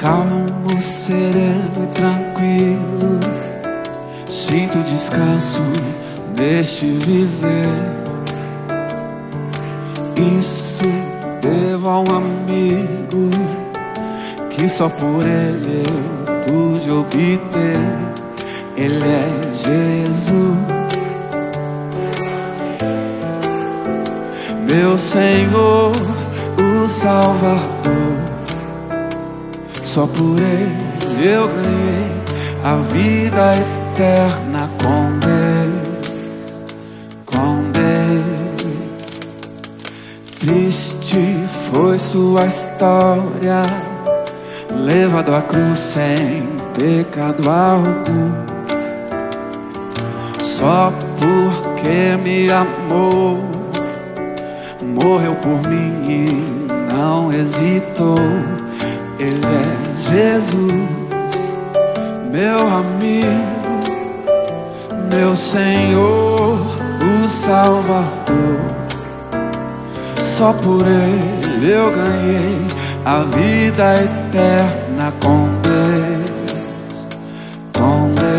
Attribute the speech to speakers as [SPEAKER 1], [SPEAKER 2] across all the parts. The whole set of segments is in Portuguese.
[SPEAKER 1] Calmo, sereno e tranquilo. Sinto descanso neste viver. Isso devo a um amigo Que só por ele eu pude obter. Ele é Jesus. Meu Senhor, o Salvador. Só por ele eu ganhei a vida eterna com Deus, com Deus. Triste foi sua história, levado à cruz sem pecado algum. Só porque me amou, morreu por mim e não hesitou. Ele é Jesus, meu amigo, meu Senhor, o Salvador. Só por Ele eu ganhei a vida eterna com Deus, com Deus.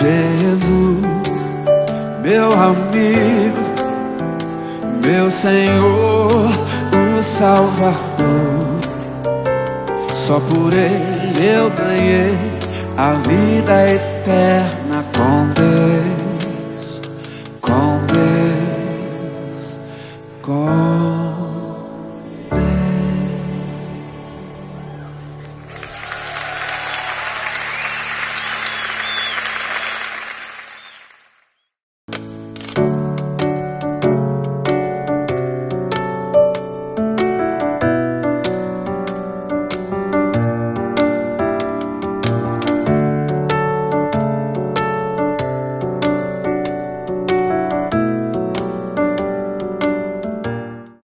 [SPEAKER 1] Jesus, meu amigo, meu Senhor, o Salvador. Só por Ele eu ganhei a vida eterna com Deus, com Deus, com